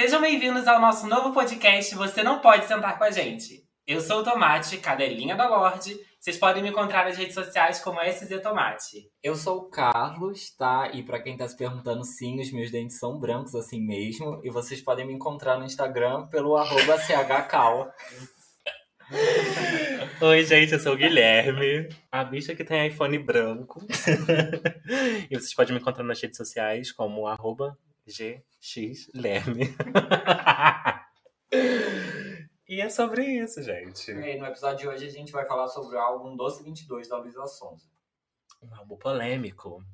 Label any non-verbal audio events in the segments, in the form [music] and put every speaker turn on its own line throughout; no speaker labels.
Sejam bem-vindos ao nosso novo podcast Você Não Pode Sentar com a Gente. Eu sou o Tomate, cadelinha da Lorde. Vocês podem me encontrar nas redes sociais como SZ Tomate.
Eu sou o Carlos, tá? E pra quem tá se perguntando, sim, os meus dentes são brancos assim mesmo. E vocês podem me encontrar no Instagram pelo arroba chcal. [laughs]
Oi, gente, eu sou o Guilherme, a bicha que tem iPhone branco. [laughs] e vocês podem me encontrar nas redes sociais como arroba gxlerme. e é sobre isso, gente.
E no episódio de hoje a gente vai falar sobre o álbum Doce 22 da Luísa Sonza.
Um álbum polêmico.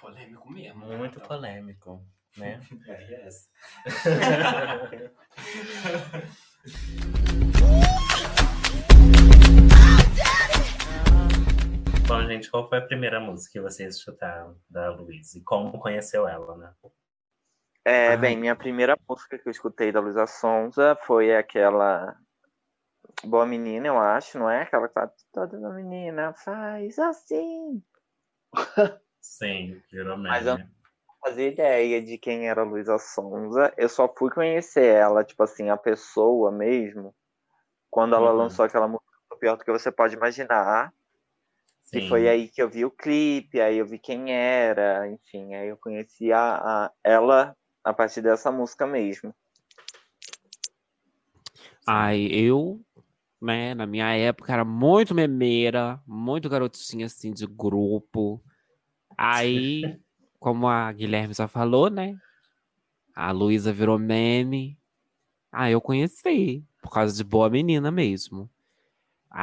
Polêmico mesmo.
Muito polêmico, né? [laughs]
é, yes.
Bom, gente, qual foi a primeira música que vocês escutaram da Luísa? E como conheceu ela, né?
É,
Ah.
bem, minha primeira música que eu escutei da Luísa Sonza foi aquela Boa Menina, eu acho, não é? Aquela que tá toda menina faz assim. [laughs]
Sim, virou meme.
Mas eu- Não fazia ideia de quem era a Luísa Sonza. Eu só fui conhecer ela, tipo assim, a pessoa mesmo, quando ela
Uhum.
lançou aquela música Pior do que você pode imaginar.
Sim.
E foi aí que eu vi o clipe, aí eu vi quem era, enfim, aí eu conheci a, a- ela a partir dessa música mesmo.
Ai, eu, né, na minha época era muito memeira, muito garotinha assim de grupo. Aí, [laughs] como a Guilherme já falou, né? A Luísa virou meme. Ah, eu conheci, por causa de Boa Menina mesmo.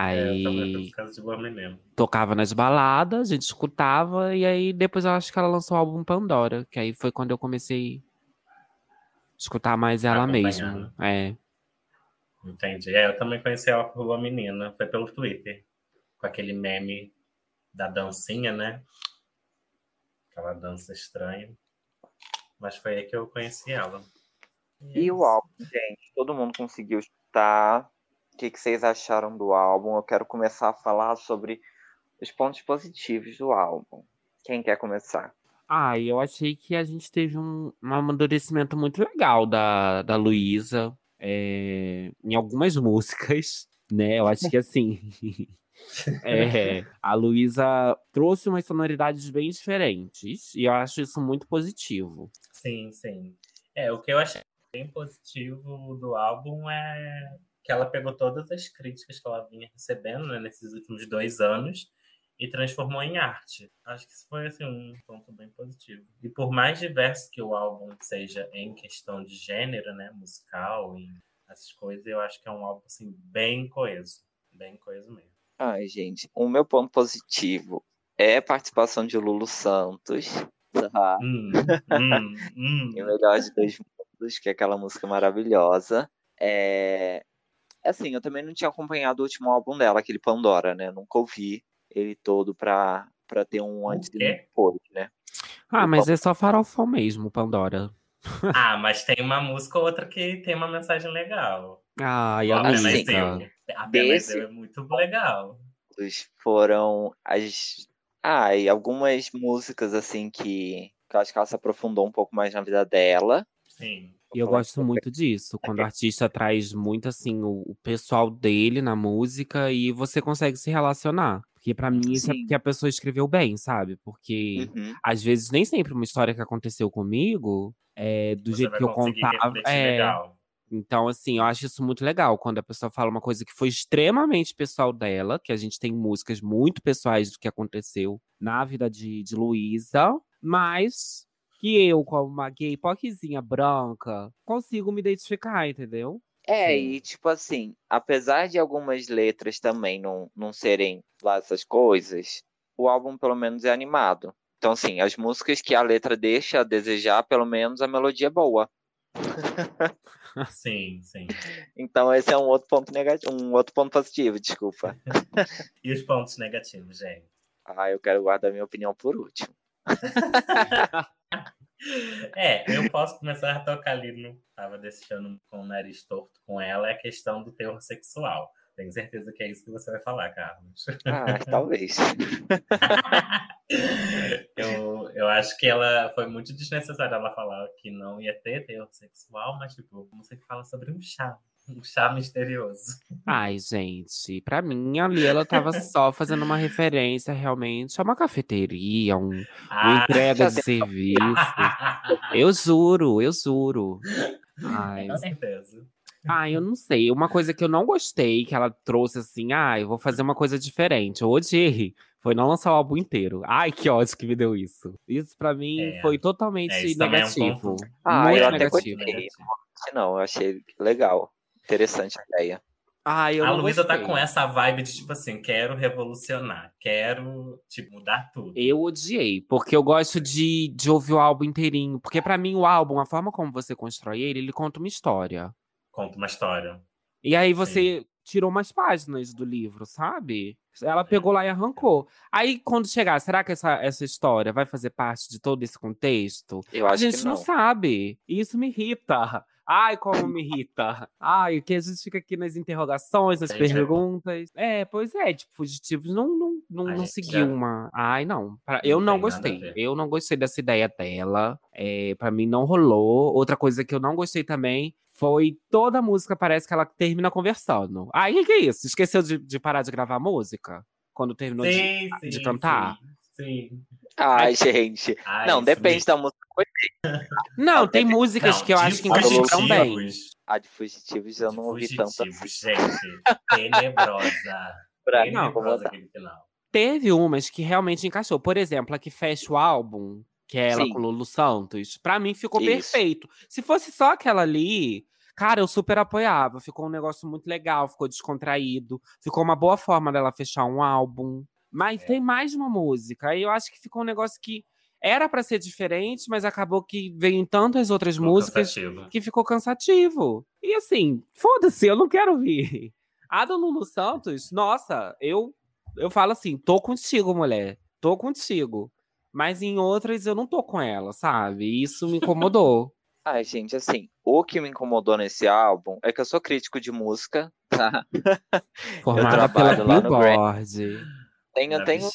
É, eu também
Aí
fui por causa de Boa Menina.
tocava nas baladas, a gente escutava, e aí depois eu acho que ela lançou o álbum Pandora, que aí foi quando eu comecei escutar mais ela mesmo. É.
Entendi. É, eu também conheci ela por Boa Menina. Foi pelo Twitter. Com aquele meme da dancinha, né? Aquela dança estranha. Mas foi aí que eu conheci ela. é
E o álbum, gente, todo mundo conseguiu escutar. O que, que vocês acharam do álbum? Eu quero começar a falar sobre os pontos positivos do álbum. Quem quer começar?
Ah, eu achei que a gente teve um, um amadurecimento muito legal da, da Luísa é, em algumas músicas, [laughs] né? Eu acho que [laughs] assim. é, [laughs] a Luísa trouxe umas sonoridades bem diferentes e eu acho isso muito positivo.
Sim, sim. É, o que eu achei bem positivo do álbum é que ela pegou todas as críticas que ela vinha recebendo né, nesses últimos dois anos e transformou em arte. Acho que isso foi assim, um ponto bem positivo. E por mais diverso que o álbum seja em questão de gênero, né, musical e essas coisas, eu acho que é um álbum assim, bem coeso. Bem coeso mesmo.
Ai, gente, o meu ponto positivo é a participação de Lulu Santos. Tá?
Hum, hum, hum. [laughs]
E o melhor de dois mundos, que é aquela música maravilhosa. É... Assim, eu também não tinha acompanhado o último álbum dela, aquele Pandora, né? Nunca ouvi ele todo pra, pra ter um antes e depois, né?
Ah, mas é só farofão mesmo, Pandora. [laughs]
Ah, mas tem uma música ou outra que tem uma mensagem legal.
Ah, e a
música?
Apenas
Desse-
é muito legal.
Foram as. Ah, e algumas músicas, assim, que, que eu acho que ela se aprofundou um pouco mais na vida dela.
Sim.
E eu gosto muito disso, quando o artista traz muito assim o pessoal dele na música e você consegue se relacionar. Porque pra mim isso é
Sim.
porque a pessoa escreveu bem, sabe? Porque
Uhum.
às vezes nem sempre uma história que aconteceu comigo é do
Você
jeito que eu contava. É,
legal.
então, assim, eu acho isso muito legal quando a pessoa fala uma coisa que foi extremamente pessoal dela, que a gente tem músicas muito pessoais do que aconteceu na vida de, de Luísa, mas que eu, como uma gay poquezinha branca, consigo me identificar, entendeu?
É,
Sim.
e tipo assim, apesar de algumas letras também não, não serem lá essas coisas, o álbum pelo menos é animado. Então, assim, as músicas que a letra deixa a desejar, pelo menos a melodia é boa. [laughs]
Sim, sim.
Então, esse é um outro ponto negativo, um outro ponto positivo, desculpa. [laughs]
E os pontos negativos, gente?
Ah, eu quero guardar minha opinião por último. [laughs]
É, eu posso começar a tocar ali no. Tava deixando com o nariz torto com ela, é a questão do teor sexual. Tenho certeza que é isso que você vai falar, Carlos.
Ah, [laughs] talvez.
eu, eu acho que ela foi muito desnecessária ela falar que não ia ter teor sexual, mas tipo, você fala sobre um chá. Um chá misterioso.
Ai, gente, pra mim ali ela tava só fazendo uma referência realmente a uma cafeteria, um, uma
Ah,
entrega de serviço. [laughs] Eu juro, eu juro. Ai,
com certeza.
ai, eu não sei. Uma coisa que eu não gostei, que ela trouxe assim, ah, eu vou fazer uma coisa diferente. Eu odiei. Foi não lançar o álbum inteiro. Ai, que ódio que me deu isso. Isso pra mim
É.
foi totalmente
É, também é um
negativo.
Ah,
Muito
eu até
negativo.
gostei. Não, eu achei legal. Interessante a ideia.
Eu
a Luísa tá com essa vibe de tipo assim, quero revolucionar, quero tipo mudar tudo.
Eu odiei, porque eu gosto de, de ouvir o álbum inteirinho. Porque pra mim o álbum, a forma como você constrói ele, ele conta uma história.
Conta uma história.
E aí você tirou umas páginas do livro, sabe? Ela pegou lá e arrancou. Aí quando chegar, será que essa, essa história vai fazer parte de todo esse contexto?
Eu
a
acho
gente
que
não.
não.
sabe. E isso me irrita. Ai, como me irrita. Ai, que a gente fica aqui nas interrogações, nas
é bom.
perguntas. É, pois é, tipo, Fugitivos não, não, não, não
gente
seguiu
já-
uma. Ai, não. Pra-
Não
eu não
a
gostei. Eu não gostei dessa ideia dela. É, pra mim não rolou. Outra coisa que eu não gostei também foi toda a música parece que ela termina conversando. Ai, o que, que é isso? Esqueceu de, de parar de gravar música? Quando terminou de.
Sim, sim,
de cantar?
Sim. sim.
Ai, gente.
Ai,
não,
isso
depende da música.
Não, tem
Não,
músicas
Não,
que eu acho que encaixam bem.
A de Fugitivos eu não ouvi tanto.
Fugitivos, gente. Tenebrosa. [laughs]
Pra mim,
Não,
Tenebrosa aquele final.
Teve umas que realmente encaixou. Por exemplo, a que fecha o álbum, que é ela
Sim.
com o Lulu Santos, pra mim ficou
Isso.
perfeito. Se fosse só aquela ali, cara, eu super apoiava. Ficou um negócio muito legal, ficou descontraído. Ficou uma boa forma dela fechar um álbum. Mas
É.
tem mais uma música. Aí eu acho que ficou um negócio que era pra ser diferente, mas acabou que veio em tantas outras
Ficou
músicas
cansativo.
que ficou cansativo. E assim, foda-se, eu não quero ouvir. A do Lulu Santos, nossa, eu eu falo assim, tô contigo, mulher. Tô contigo. Mas em outras eu não tô com ela, sabe? E isso me incomodou. [laughs]
Ai, gente, assim, o que me incomodou nesse álbum é que eu sou crítico de música, tá?
Formada pela. Billboard.
Tenho, tenho,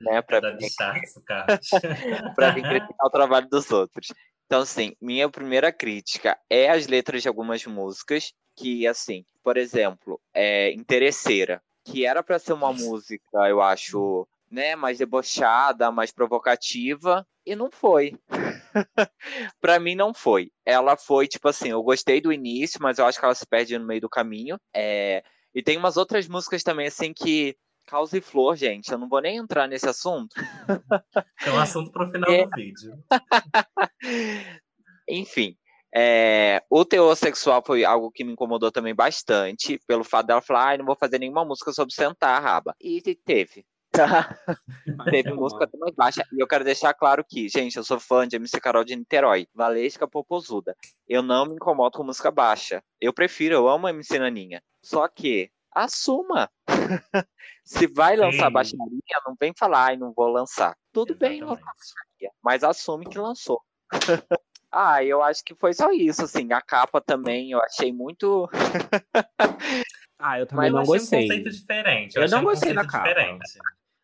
né, pra
Da [laughs]
vir, criticar o trabalho dos outros. Então, assim, minha primeira crítica é as letras de algumas músicas, que, assim, por exemplo, é Interesseira, que era pra ser uma música, eu acho, né, mais debochada, mais provocativa, e não foi. [laughs] pra mim não foi. Ela foi, tipo assim, eu gostei do início, mas eu acho que ela se perde no meio do caminho. É... E tem umas outras músicas também, assim, que. Causa e Flor, gente, eu não vou nem entrar nesse assunto. [laughs]
É um assunto pro final
É.
do vídeo. [laughs]
Enfim, é, o teor sexual foi algo que me incomodou também bastante, pelo fato dela falar, ai, não vou fazer nenhuma música sobre sentar, raba. E teve. [laughs] Teve música até mais baixa. E eu quero deixar claro que, gente, eu sou fã de MC Carol de Niterói, Valesca Popozuda. Eu não me incomodo com música baixa. Eu prefiro, eu amo MC Naninha. Só que, assuma. [laughs] Se vai lançar
Sim.
baixaria, não vem falar, ai, não vou lançar. Tudo bem lançar
Exatamente.
baixaria, mas assume que lançou. [laughs] Ah, eu acho que foi só isso, assim. A capa também eu achei muito. [laughs]
Ah, eu também
Mas eu
não
um
gostei.
conceito diferente.
Eu
achei
não
um
gostei da
conceito
capa.
Diferente.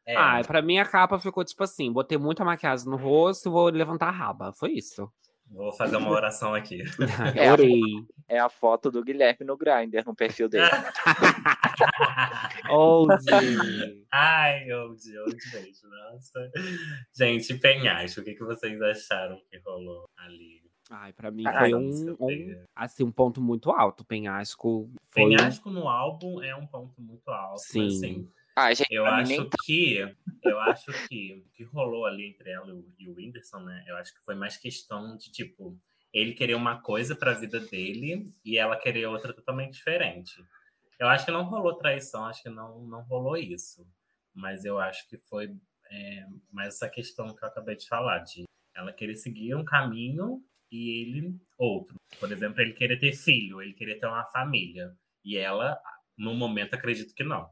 É,
Ah, pra mim a capa ficou tipo assim: botei muita maquiagem no rosto vou levantar a raba. Foi isso.
Vou fazer uma oração aqui. [laughs]
É.
Orei.
É a foto do Guilherme no Grindr, no perfil dele. [laughs]
Ouse.
Ai, onde, onde beijo, nossa. Gente, penhasco, o que, que vocês acharam que rolou ali?
Ai, pra mim
Ai,
foi um, um, assim, um ponto muito alto. Penhasco foi
Penhasco no álbum é um ponto muito alto.
Sim.
assim,
Ah, gente,
eu acho
nem
que eu acho que o que rolou ali entre ela e o- Whindersson, né? Eu acho que foi mais questão de tipo ele querer uma coisa pra vida dele e ela querer outra totalmente diferente. Eu acho que não rolou traição, acho que não não rolou isso. Mas eu acho que foi é, mais essa questão que eu acabei de falar de ela querer seguir um caminho e ele outro. Por exemplo, ele querer ter filho, ele querer ter uma família. E ela, no momento, acredito que não.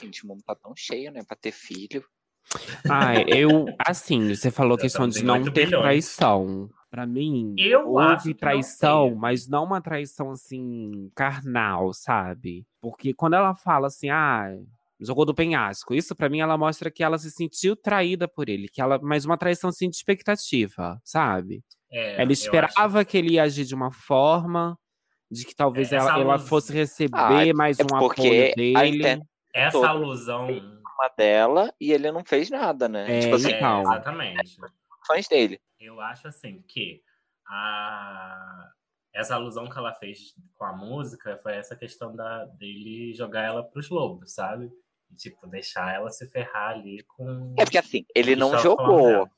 Gente, o mundo tá tão cheio, né? Pra ter filho.
Ai, eu, assim, você falou
Já
questão de não
8
ter
bilhões.
traição. Pra mim,
Eu
houve
não
traição,
teve.
mas não uma traição assim, carnal, sabe? Porque quando ela fala assim, ah, Jogou do penhasco. Isso pra mim ela mostra que ela se sentiu traída por ele, que ela, mas uma traição assim de expectativa, sabe?
É,
ela esperava
acho-
que ele ia agir de uma forma, de que talvez
É,
ela, ela fosse receber
Ah,
mais
é
um
porque
apoio
a
dele.
inter-
essa
toda-
alusão.
uma dela e ele não fez nada, né?
É,
tipo assim,
É, exatamente.
fãs dele.
Eu acho assim que a... essa alusão que ela fez com a música foi essa questão da, dele jogar ela pros lobos, sabe? E, tipo, deixar ela se ferrar ali com.
É porque assim, ele não jogou.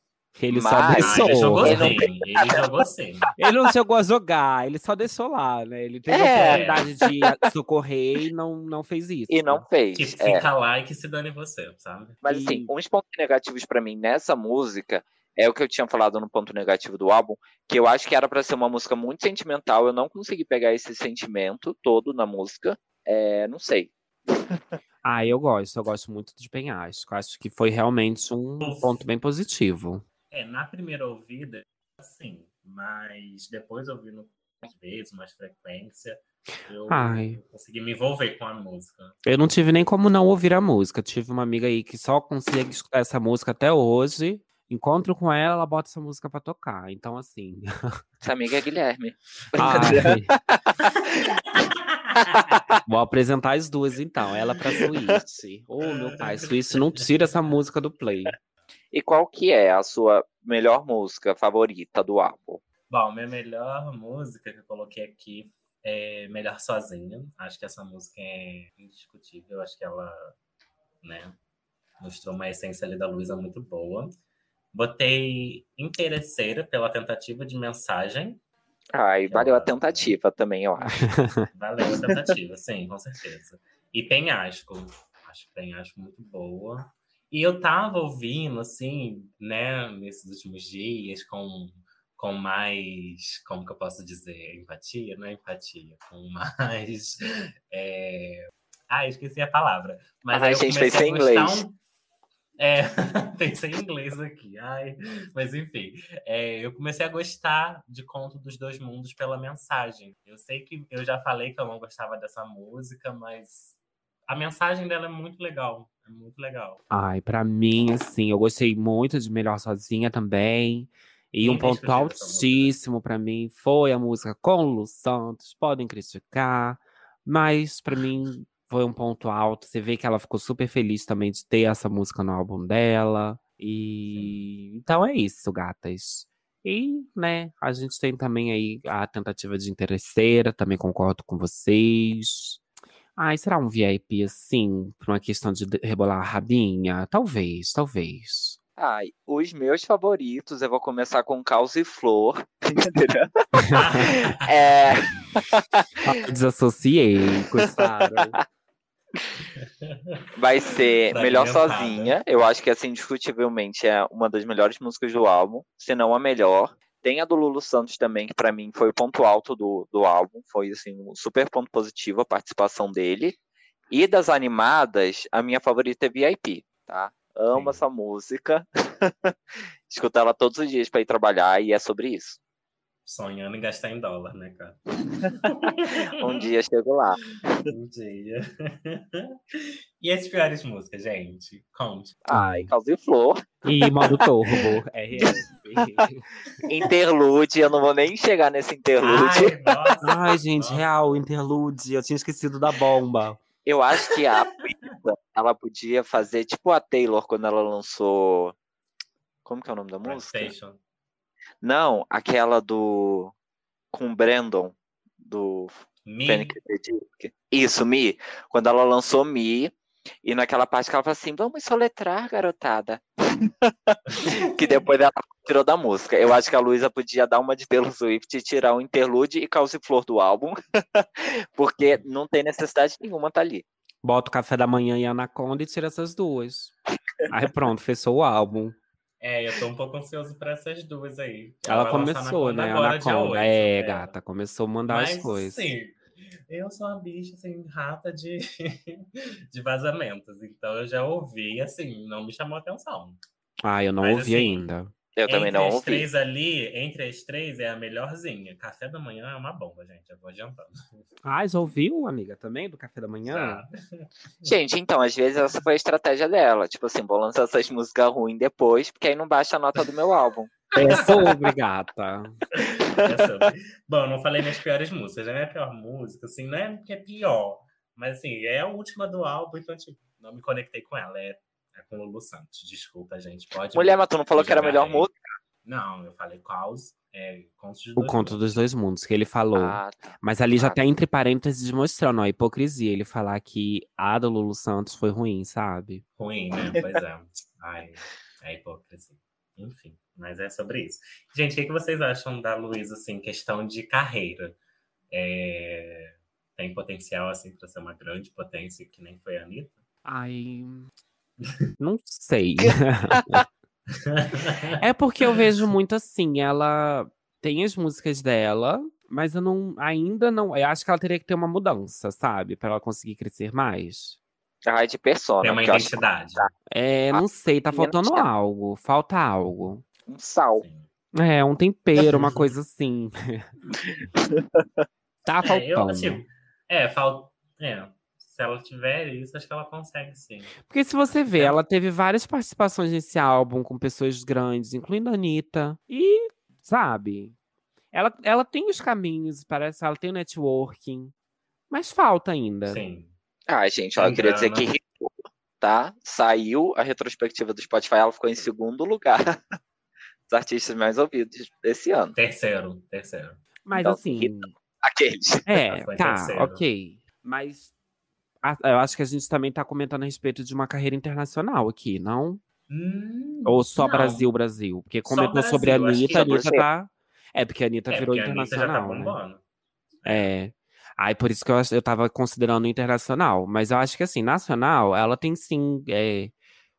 Ele só
Mas-
Ah,
deixou.
ele jogou
Ele não
sim. Ele jogou sim.
Ele não chegou a jogar, ele só deixou lá, né? Ele teve
É.
a oportunidade de [laughs] socorrer e não, não fez isso.
E não fez.
Que
é.
fica lá e que se dane você, sabe?
Mas
E-
assim, uns pontos negativos pra mim nessa música é o que eu tinha falado no ponto negativo do álbum, que eu acho que era pra ser uma música muito sentimental, eu não consegui pegar esse sentimento todo na música. É, não sei.
Ah, eu gosto, eu gosto muito de Penhasco. Acho que foi realmente um ponto bem positivo.
É, na primeira ouvida, sim. Mas depois ouvindo mais vezes, mais frequência, eu
Ai.
consegui me envolver com a música.
Eu não tive nem como não ouvir a música. Tive uma amiga aí que só consegue escutar essa música até hoje. Encontro com ela, ela bota essa música pra tocar. Então, assim. [laughs]
Essa amiga é Guilherme.
Vou apresentar as duas, então. Ela pra [laughs] Suíte. Ô, meu pai, Suíte não tira essa música do play.
E qual que é a sua melhor música favorita do álbum?
Bom, minha melhor música que eu coloquei aqui é Melhor Sozinha. Acho que essa música é indiscutível. Acho que ela, né, mostrou uma essência ali da Luísa muito boa. Botei Interesseira pela tentativa de mensagem.
Ai, valeu a
Ela-
tentativa também, eu acho. [laughs]
Valeu a tentativa, sim, com certeza. E Penhasco. Acho Penhasco muito boa. E eu tava ouvindo, assim, né, nesses últimos dias, com, com mais, como que eu posso dizer? Empatia? Não é empatia, com mais. [laughs] É... Ah, esqueci a palavra. Mas
Ai,
aí eu
gente, pensei em inglês.
um- É, [laughs] pensei em inglês aqui. Ai, mas enfim, é, eu comecei a gostar de Conto dos Dois Mundos pela mensagem. Eu sei que eu já falei que eu não gostava dessa música, mas a mensagem dela é muito legal. É muito legal.
Ai, pra mim, assim, eu gostei muito de Melhor Sozinha também. E um ponto
Indiscutível essa música.
altíssimo pra mim foi a música com Lu Santos. Podem criticar, mas pra mim foi um ponto alto. Você vê que ela ficou super feliz também de ter essa música no álbum dela. E então é isso, gatas. E, né, a gente tem também aí a tentativa de interesseira, também concordo com vocês. Ai, será um VIP assim, por uma questão de rebolar a rabinha? Talvez, talvez.
Ai, os meus favoritos, eu vou começar com Caos e Flor. [laughs] Entendeu? [laughs] É,
Desassociei, gostaram.
vai ser Melhor
Fragmentada.
Sozinha. Eu acho que, assim, indiscutivelmente é uma das melhores músicas do álbum, se não a melhor. Tem a do Lulu Santos também, que pra mim foi o ponto alto do, do álbum. Foi, assim, um super ponto positivo a participação dele. E das animadas, a minha favorita é VIP, tá? Amo
Sim.
essa música. [laughs] Escuto ela todos os dias pra ir trabalhar e é sobre isso.
Sonhando em gastar em dólar, né, cara? [laughs]
Um dia chego lá.
Um dia. [laughs] e as piores músicas, gente? Conte.
Ai, Caos e Flor.
E modo turbo, RS. [laughs]
Interlude, eu não vou nem chegar nesse interlude.
Ai, nossa,
Ai, gente,
nossa.
real, interlude. Eu tinha esquecido da bomba.
Eu acho que a Pizza, ela podia fazer tipo a Taylor quando ela lançou. Como que é o nome da música?
PlayStation.
Não, aquela do. Com o Brandon, do
Me.
Isso, Mi. Quando ela lançou Mi, e naquela parte que ela fala assim: vamos soletrar, garotada. [laughs] que depois ela tirou da música. Eu acho que a Luísa podia dar uma de Taylor Swift e tirar o interlude e Caos e Flor do álbum, [laughs] porque não tem necessidade nenhuma tá ali.
Bota o café da manhã e Anaconda e tira essas duas. Aí pronto, fechou o álbum.
É, eu tô um pouco ansioso pra essas duas aí.
Ela
lançar
começou, né?
agora,
Anaconda.
8,
É, gata, começou a mandar
Mas,
as coisas.
sim, eu sou uma bicha, assim, rata de, [laughs] de vazamentos. Então eu já ouvi, assim, não me chamou atenção.
Ah, eu não
Mas,
ouvi
assim,
ainda.
Eu também
entre
não
as
ouvi.
três ali, entre as três é a melhorzinha. Café da manhã é uma bomba, gente. Eu vou adiantando.
Ah, já ouviu, amiga, também, do café da manhã?
Já.
Gente, então, às vezes essa foi a estratégia dela. Tipo assim, vou lançar essas músicas ruins depois, porque aí não baixa a nota do meu álbum.
É sobre, gata.
É sobre. Bom, eu não falei minhas piores músicas. A minha pior música, assim, não é que é pior. Mas assim, é a última do álbum, então, tipo, não me conectei com ela. É, é com o Lulu Santos. Desculpa, gente. Pode.
Mulher, mas tu não falou que era a melhor música?
Não, eu falei caos, é,
O
dois
conto
mundos.
dos dois mundos que ele falou.
Ah, tá.
Mas ali já
Ah.
tá entre parênteses mostrando ó, a hipocrisia. Ele falar que a do Lulu Santos foi ruim, sabe?
Ruim, né? Pois é. [laughs] Ai, é hipocrisia. Enfim, mas é sobre isso. Gente, o que, que vocês acham da Luísa, assim, questão de carreira? É, Tem potencial, assim, para ser uma grande potência, que nem foi a Anitta?
Ai. Não sei. [laughs] é porque eu vejo muito assim, ela tem as músicas dela, mas eu não ainda não. Eu acho que ela teria que ter uma mudança, sabe? Pra ela conseguir crescer mais.
Ai, de persona.
Tem uma
eu acho
identidade.
É, não sei, tá faltando
tinha-
algo. Falta algo.
Um sal.
É, um tempero, uma coisa assim. [laughs] tá
É, eu,
faltando.
assim, é, falta. É, se ela tiver isso, acho que ela consegue, sim.
Porque se você vê,
É.
ela teve várias participações nesse álbum com pessoas grandes, incluindo a Anitta. E, sabe, ela, ela tem os caminhos, parece, ela tem o networking. Mas falta ainda.
Sim.
Ah, gente, ó, eu queria dizer que tá? Saiu a retrospectiva do Spotify, ela ficou em segundo lugar [laughs] dos artistas mais ouvidos desse ano.
Terceiro, terceiro.
Mas
Então,
assim,
Aqueles.
é, tá,
terceiro.
ok. Mas eu acho que a gente também tá comentando a respeito de uma carreira internacional aqui, não?
Hum,
Ou só
não.
Brasil, Brasil? Porque comentou sobre a
Brasil,
Anitta, a Anitta
Brasil.
tá. É, porque a Anitta
É,
virou
porque a Anitta tá
internacional, né? É. Aí por isso que eu, eu tava considerando internacional. Mas eu acho que assim, nacional, ela tem sim é,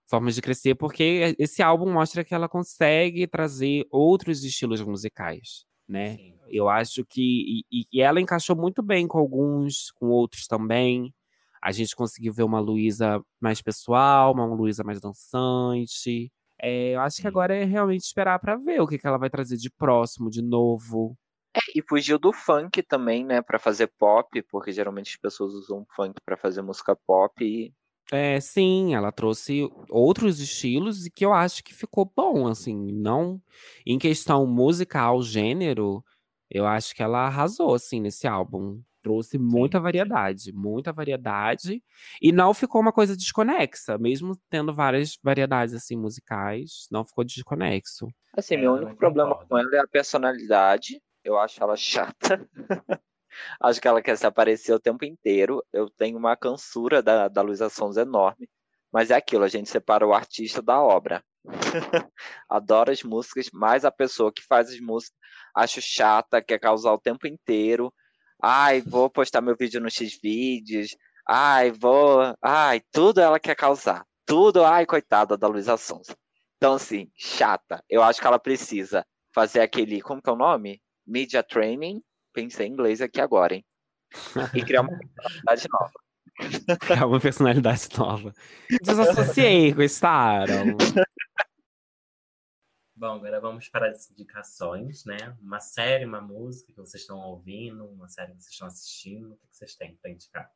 formas de crescer, porque esse álbum mostra que ela consegue trazer outros estilos musicais, né?
Sim.
Eu acho que. E, e ela encaixou muito bem com alguns, com outros também. A gente conseguiu ver uma Luísa mais pessoal, uma Luísa mais dançante. É, eu acho que agora é realmente esperar pra ver o que, que ela vai trazer de próximo, de novo.
É, e fugiu do funk também, né, Pra fazer pop, porque geralmente as pessoas usam funk pra fazer música pop e
É, sim, ela trouxe outros estilos e que eu acho que ficou bom, assim, não em questão musical, gênero, eu acho que ela arrasou, assim, nesse álbum. Trouxe muita
sim.
variedade, muita variedade, e não ficou uma coisa desconexa, mesmo tendo várias variedades, assim, musicais, não ficou desconexo.
Assim,
É,
meu
eu
único problema
concordo.
com ela é a personalidade. Eu acho ela [laughs] chata. acho que ela quer se aparecer o tempo inteiro. Eu tenho uma cansura da, da Luísa Sons enorme. Mas é aquilo, a gente separa o artista da obra. [laughs] Adoro as músicas, mas a pessoa que faz as músicas acho chata, quer causar o tempo inteiro. Ai, vou postar meu vídeo no X-Vídeos. Ai, vou. Ai, tudo ela quer causar. Tudo, ai, coitada da Luísa Sons. Então, assim, chata. Eu acho que ela precisa fazer aquele. Como que é o nome? Media Training. Pensei em inglês aqui agora, hein? E criar uma personalidade nova. [laughs]
É uma personalidade nova. Desassociei Aaron.
Bom, agora vamos para as indicações, né? Uma série, uma música que vocês estão ouvindo, uma série que vocês estão assistindo, o que vocês têm para indicar?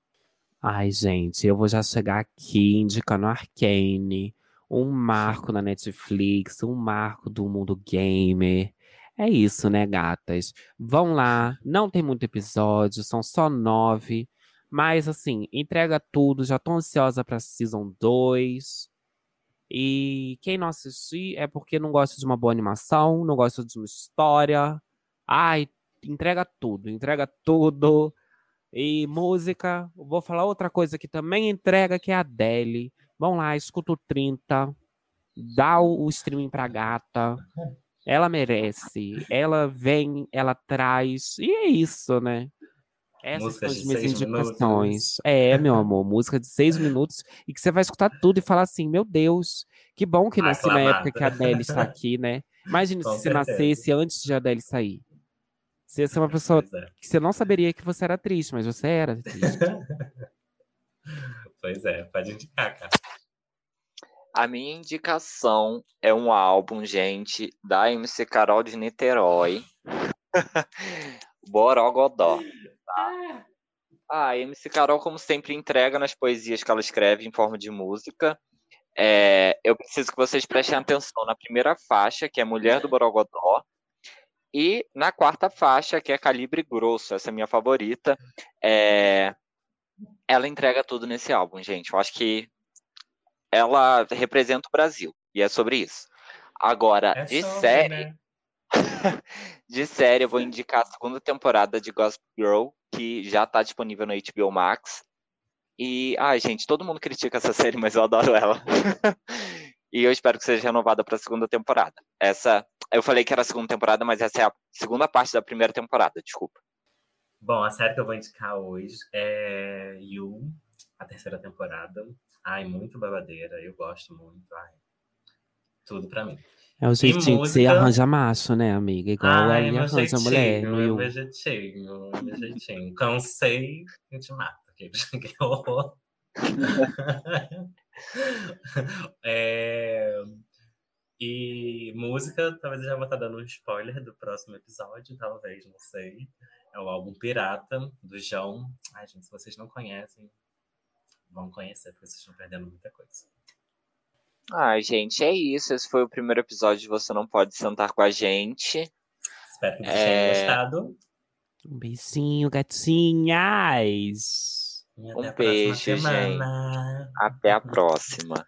Ai, gente, eu vou já chegar aqui indicando Arcane, um marco na Netflix, um marco do mundo gamer. É isso, né, gatas? Vão lá, não tem muito episódio, são só nove. Mas, assim, entrega tudo, já tô ansiosa pra Season 2. E quem não assistir é porque não gosta de uma boa animação, não gosta de uma história. Ai, entrega tudo, entrega tudo. E música, vou falar outra coisa que também entrega, que é a Adele. Vão lá, escuta o 30, dá o streaming pra gata. Ela merece, ela vem, ela traz. E é isso, né? Essas são as minhas indicações.
minutos.
É, meu amor, música de seis minutos e que você vai escutar tudo e falar assim: meu Deus, que bom que nasci na época que a Adele está aqui, né? Imagine [laughs]
Com
se você nascesse antes de a Adele sair. Você ia ser uma [laughs] pessoa
é.
que você não saberia que você era triste, mas você era triste. [laughs]
Pois é, pode indicar, cara.
A minha indicação é um álbum, gente, da MC Carol de Niterói. Borogodó. Tá? Ah, a MC Carol, como sempre, entrega nas poesias que ela escreve em forma de música. É, eu preciso que vocês prestem atenção na primeira faixa, que é Mulher do Borogodó, e na quarta faixa, que é Calibre Grosso, essa é a minha favorita. É, ela entrega tudo nesse álbum, gente. Eu acho que ela representa o Brasil, e é sobre isso. Agora,
É
de
sobre,
série,
né?
De série, eu vou indicar a segunda temporada de Gossip Girl, que já tá disponível no HBO Max. E, ai, gente, todo mundo critica essa série, mas eu adoro ela. [laughs] e eu espero que seja renovada para a segunda temporada. Essa, eu falei que era a segunda temporada, mas essa é a segunda parte da primeira temporada, desculpa.
Bom, a série que eu vou indicar hoje é You, a terceira temporada. Ai, muito babadeira, eu gosto muito. Ai, tudo pra mim.
É o jeitinho que você
música?
arranja macho, né, amiga? Igual
Ai,
ele
meu
arranja
jeitinho,
mulher no
meu,
You.
meu jeitinho, meu jeitinho. Cansei, a gente mata. aqueles que [laughs] horror. [laughs] É, E música, talvez eu já vou estar dando um spoiler do próximo episódio, talvez, não sei. É o álbum Pirata, do João. Ai, gente, se vocês não conhecem, vão conhecer, porque vocês estão perdendo muita coisa.
Ai, gente, é isso. Esse foi o primeiro episódio de Você Não Pode Sentar com a gente.
Espero que vocês
É.
tenham gostado.
Um beijinho, gatinhas.
E
Um beijo, gente. Até a próxima.